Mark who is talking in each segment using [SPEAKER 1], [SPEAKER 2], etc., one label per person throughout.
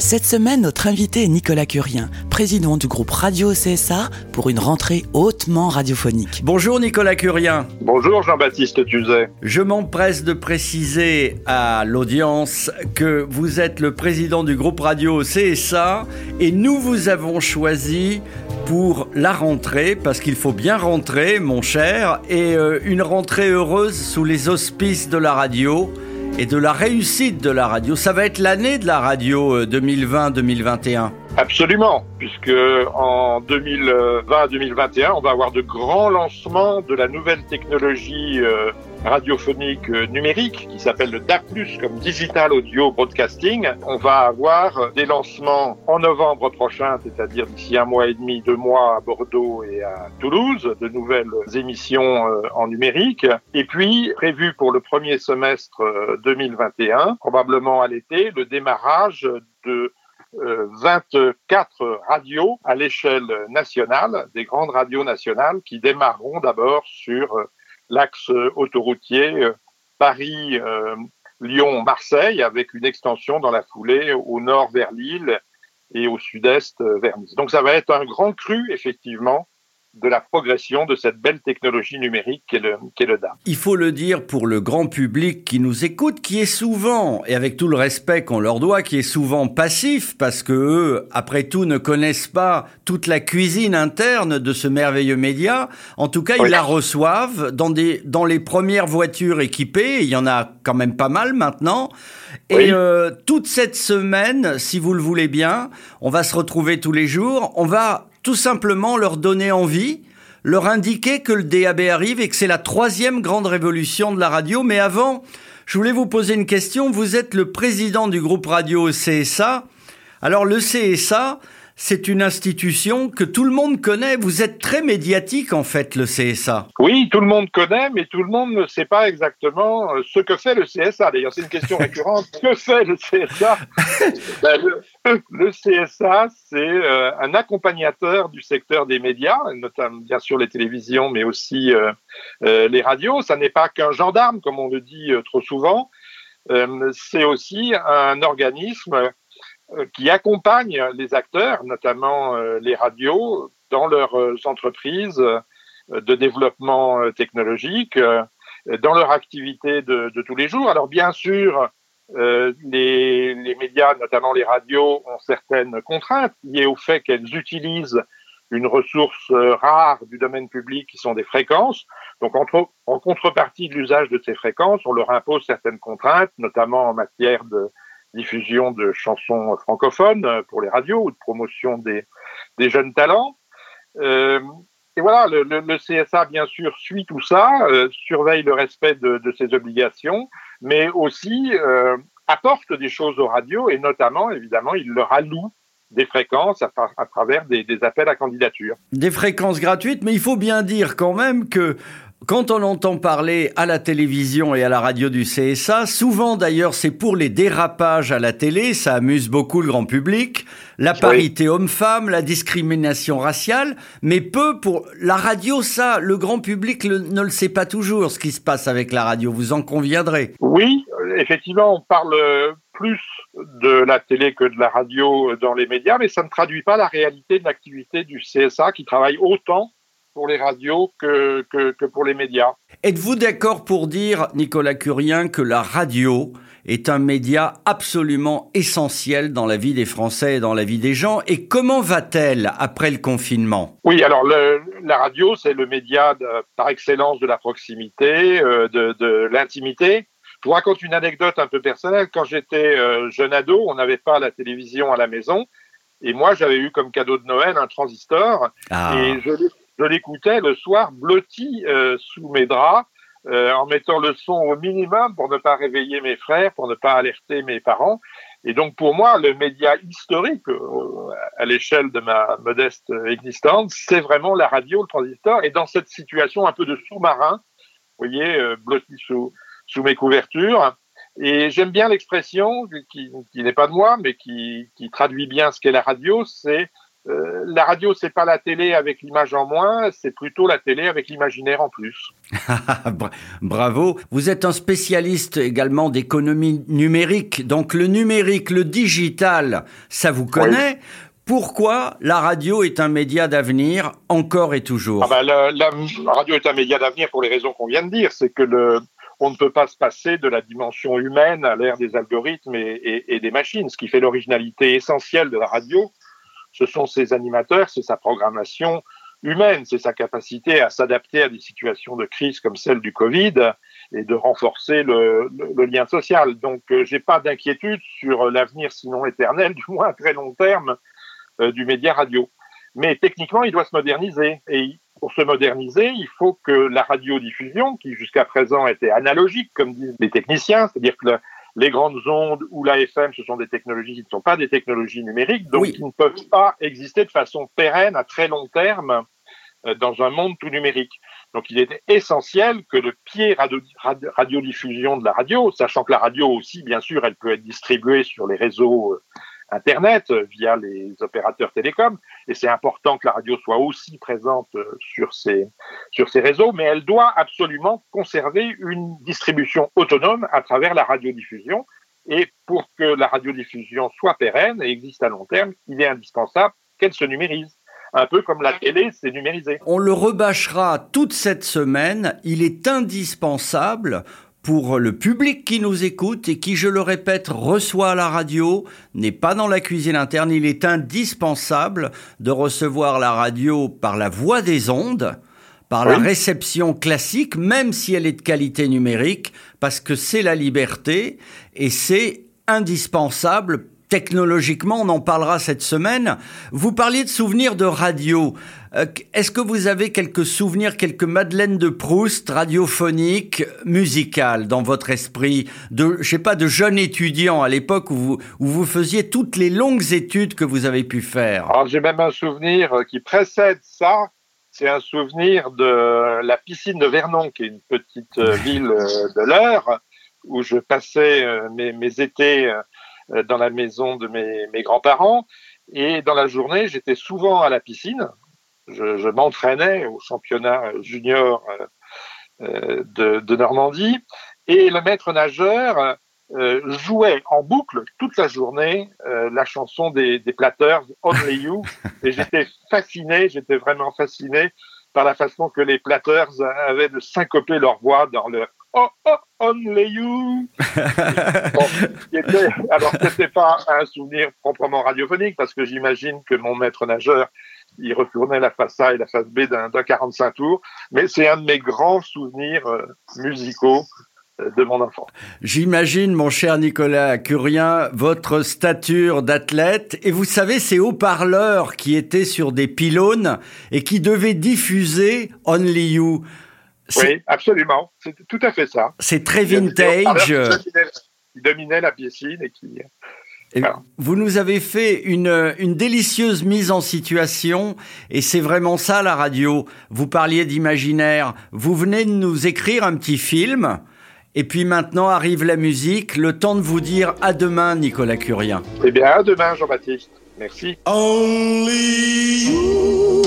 [SPEAKER 1] Cette semaine, notre invité est Nicolas Curien, président du groupe Radio CSA pour une rentrée hautement radiophonique.
[SPEAKER 2] Bonjour Nicolas Curien.
[SPEAKER 3] Bonjour Jean-Baptiste Tuzet.
[SPEAKER 2] Je m'empresse de préciser à l'audience que vous êtes le président du groupe radio CSA et nous vous avons choisi pour la rentrée, parce qu'il faut bien rentrer, mon cher, et euh, une rentrée heureuse sous les auspices de la radio et de la réussite de la radio. Ça va être l'année de la radio euh, 2020-2021.
[SPEAKER 3] Absolument, puisque en 2020-2021, on va avoir de grands lancements de la nouvelle technologie euh, radiophonique euh, numérique qui s'appelle le DAC+, comme Digital Audio Broadcasting. On va avoir euh, des lancements en novembre prochain, c'est-à-dire d'ici un mois et demi, deux mois à Bordeaux et à Toulouse, de nouvelles émissions en numérique. Et puis, prévu pour le premier semestre euh, 2021, probablement à l'été, le démarrage de 24 radios à l'échelle nationale, des grandes radios nationales qui démarreront d'abord sur euh, l'axe autoroutier euh, Paris, euh, Lyon, Marseille, avec une extension dans la foulée au nord vers Lille et au sud-est euh, vers Nice. Donc ça va être un grand cru, effectivement, de la progression de cette belle technologie numérique qu'est le, qu'est le DAB.
[SPEAKER 2] Il faut le dire pour le grand public qui nous écoute, qui est souvent, et avec tout le respect qu'on leur doit, qui est souvent passif, parce que eux, après tout, ne connaissent pas toute la cuisine interne de ce merveilleux média. En tout cas, ils la reçoivent dans des, dans les premières voitures équipées. Il y en a quand même pas mal maintenant. Et
[SPEAKER 3] Oui.
[SPEAKER 2] euh, toute cette semaine, si vous le voulez bien, on va se retrouver tous les jours. On va tout simplement leur donner envie, leur indiquer que le DAB arrive et que c'est la troisième grande révolution de la radio. Mais avant, je voulais vous poser une question. Vous êtes le président du groupe radio CSA. Alors le CSA, c'est une institution que tout le monde connaît. Vous êtes très médiatique en fait, le CSA.
[SPEAKER 3] Oui, tout le monde connaît, mais tout le monde ne sait pas exactement euh, ce que fait le CSA. D'ailleurs, c'est une question récurrente. que fait le CSA Ben, le, le CSA, c'est euh, un accompagnateur du secteur des médias, notamment bien sûr les télévisions, mais aussi euh, euh, les radios. Ça n'est pas qu'un gendarme, comme on le dit trop souvent. C'est aussi un organisme qui accompagne les acteurs, notamment les radios, dans leurs entreprises de développement technologique, dans leur activité de, de tous les jours. Alors bien sûr, euh, les, les médias, notamment les radios, ont certaines contraintes liées au fait qu'elles utilisent une ressource euh, rare du domaine public qui sont des fréquences. Donc entre, en contrepartie de l'usage de ces fréquences, on leur impose certaines contraintes, notamment en matière de diffusion de chansons francophones euh, pour les radios ou de promotion des, des jeunes talents. Euh, et voilà, le, le, le, CSA, bien sûr, suit tout ça, euh, surveille le respect de, de, ses obligations, mais aussi euh, apporte des choses aux radios, et notamment, évidemment, il leur alloue des fréquences à, travers des, des, appels à candidature.
[SPEAKER 2] Des fréquences gratuites, mais il faut bien dire quand même que quand on entend parler à la télévision et à la radio du CSA, souvent d'ailleurs c'est pour les dérapages à la télé, ça amuse beaucoup le grand public, la parité homme-femme, la discrimination raciale, mais peu pour la radio, ça, le grand public le, ne le sait pas toujours ce qui se passe avec la radio, vous en conviendrez.
[SPEAKER 3] Oui, effectivement, on parle plus de la télé que de la radio dans les médias, mais ça ne traduit pas la réalité de l'activité du CSA qui travaille autant pour les radios que, que, que pour les médias.
[SPEAKER 2] Êtes-vous d'accord pour dire, Nicolas Curien, que la radio est un média absolument essentiel dans la vie des Français et dans la vie des gens? Et comment va-t-elle après le confinement?
[SPEAKER 3] Oui, alors le, la radio, c'est le média de, par excellence de la proximité, euh, de, de l'intimité. Je vous raconte une anecdote un peu personnelle. Quand j'étais euh, jeune ado, on n'avait pas la télévision à la maison. Et moi, j'avais eu comme cadeau de Noël un transistor. Ah. Et je, je l'écoutais le soir blotti euh, sous mes draps, euh, en mettant le son au minimum pour ne pas réveiller mes frères, pour ne pas alerter mes parents. Et donc pour moi, le média historique euh, à l'échelle de ma modeste existence, c'est vraiment la radio, le transistor. Et dans cette situation un peu de sous-marin, vous voyez, blotti sous, mes couvertures. Et j'aime bien l'expression qui, qui n'est pas de moi, mais qui, qui traduit bien ce qu'est la radio, c'est euh, la radio, c'est pas la télé avec l'image en moins, c'est plutôt la télé avec l'imaginaire en plus.
[SPEAKER 2] Bravo. Vous êtes un spécialiste également d'économie numérique. Donc le numérique, le digital, ça vous connaît. Pourquoi la radio est un média d'avenir encore et toujours?
[SPEAKER 3] Ah bah, la, la, radio est un média d'avenir pour les raisons qu'on vient de dire. C'est que le, on ne peut pas se passer de la dimension humaine à l'ère des algorithmes et, et, et des machines. Ce qui fait l'originalité essentielle de la radio, ce sont ses animateurs, c'est sa programmation humaine, c'est sa capacité à s'adapter à des situations de crise comme celle du Covid et de renforcer le, lien social. Donc, euh, j'ai pas d'inquiétude sur l'avenir, sinon éternel, du moins à très long terme, euh, du média radio. Mais techniquement, il doit se moderniser. Et pour se moderniser, il faut que la radiodiffusion, qui jusqu'à présent était analogique, comme disent les techniciens, c'est-à-dire que les grandes ondes ou l'AFM, ce sont des technologies qui ne sont pas des technologies numériques, donc oui. qui ne peuvent pas exister de façon pérenne à très long terme euh, dans un monde tout numérique. Donc il est essentiel que le pied radio, radio, radiodiffusion de la radio, sachant que la radio aussi, bien sûr, elle peut être distribuée sur les réseaux euh, Internet via les opérateurs télécoms. Et c'est important que la radio soit aussi présente sur ces, sur ces réseaux, mais elle doit absolument conserver une distribution autonome à travers la radiodiffusion. Et pour que la radiodiffusion soit pérenne et existe à long terme, il est indispensable qu'elle se numérise. Un peu comme la télé s'est numérisée.
[SPEAKER 2] On le rebâchera toute cette semaine. Il est indispensable pour le public qui nous écoute et qui, je le répète, reçoit la radio, n'est pas dans la cuisine interne, il est indispensable de recevoir la radio par la voie des ondes, par oui. la réception classique, même si elle est de qualité numérique, parce que c'est la liberté et c'est indispensable technologiquement, on en parlera cette semaine. Vous parliez de souvenirs de radio. Euh, Est-ce que vous avez quelques souvenirs, quelques Madeleine de Proust radiophoniques, musicales dans votre esprit, de, je sais pas, de jeunes étudiants à l'époque où vous, où vous faisiez toutes les longues études que vous avez pu faire?
[SPEAKER 3] Alors j'ai même un souvenir qui précède ça. C'est un souvenir de la piscine de Vernon, qui est une petite ville de l'Eure, où je passais mes, mes étés dans la maison de mes, mes grands-parents. Et dans la journée, j'étais souvent à la piscine. Je, je m'entraînais au championnat junior euh, de, de, Normandie. Et le maître nageur euh, jouait en boucle toute la journée euh, la chanson des, des Platters, Only You. Et j'étais fasciné, j'étais vraiment fasciné par la façon que les Platters avaient de syncoper leur voix dans leur Oh, oh, only you. bon, était, alors, c'était pas un souvenir proprement radiophonique parce que j'imagine que mon maître nageur, il retournait la face A et la face B d'un 45 tours, mais c'est un de mes grands souvenirs euh, musicaux euh, de mon enfant.
[SPEAKER 2] J'imagine, mon cher Nicolas Curien, votre stature d'athlète. Et vous savez, ces haut-parleurs qui étaient sur des pylônes et qui devaient diffuser Only You.
[SPEAKER 3] Oui, absolument. C'est tout à fait ça.
[SPEAKER 2] C'est très vintage.
[SPEAKER 3] Il dominait la piscine et qui.
[SPEAKER 2] Et vous nous avez fait une, une délicieuse mise en situation et c'est vraiment ça la radio. Vous parliez d'imaginaire. Vous venez de nous écrire un petit film et puis maintenant arrive la musique. Le temps de vous dire à demain, Nicolas Curien.
[SPEAKER 3] Eh bien, à demain, Jean-Baptiste. Merci.
[SPEAKER 4] Only you.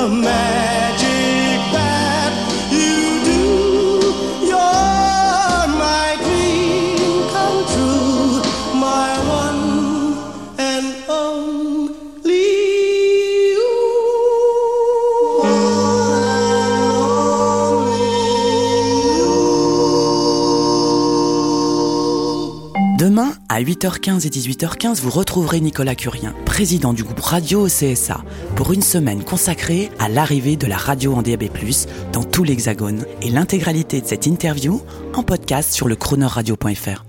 [SPEAKER 4] a man.
[SPEAKER 1] Demain, à 8h15 et 18h15, vous retrouverez Nicolas Curien, président du groupe Radio au CSA, pour une semaine consacrée à l'arrivée de la radio en DAB+, dans tout l'Hexagone, et l'intégralité de cette interview en podcast sur le chroneurradio.fr.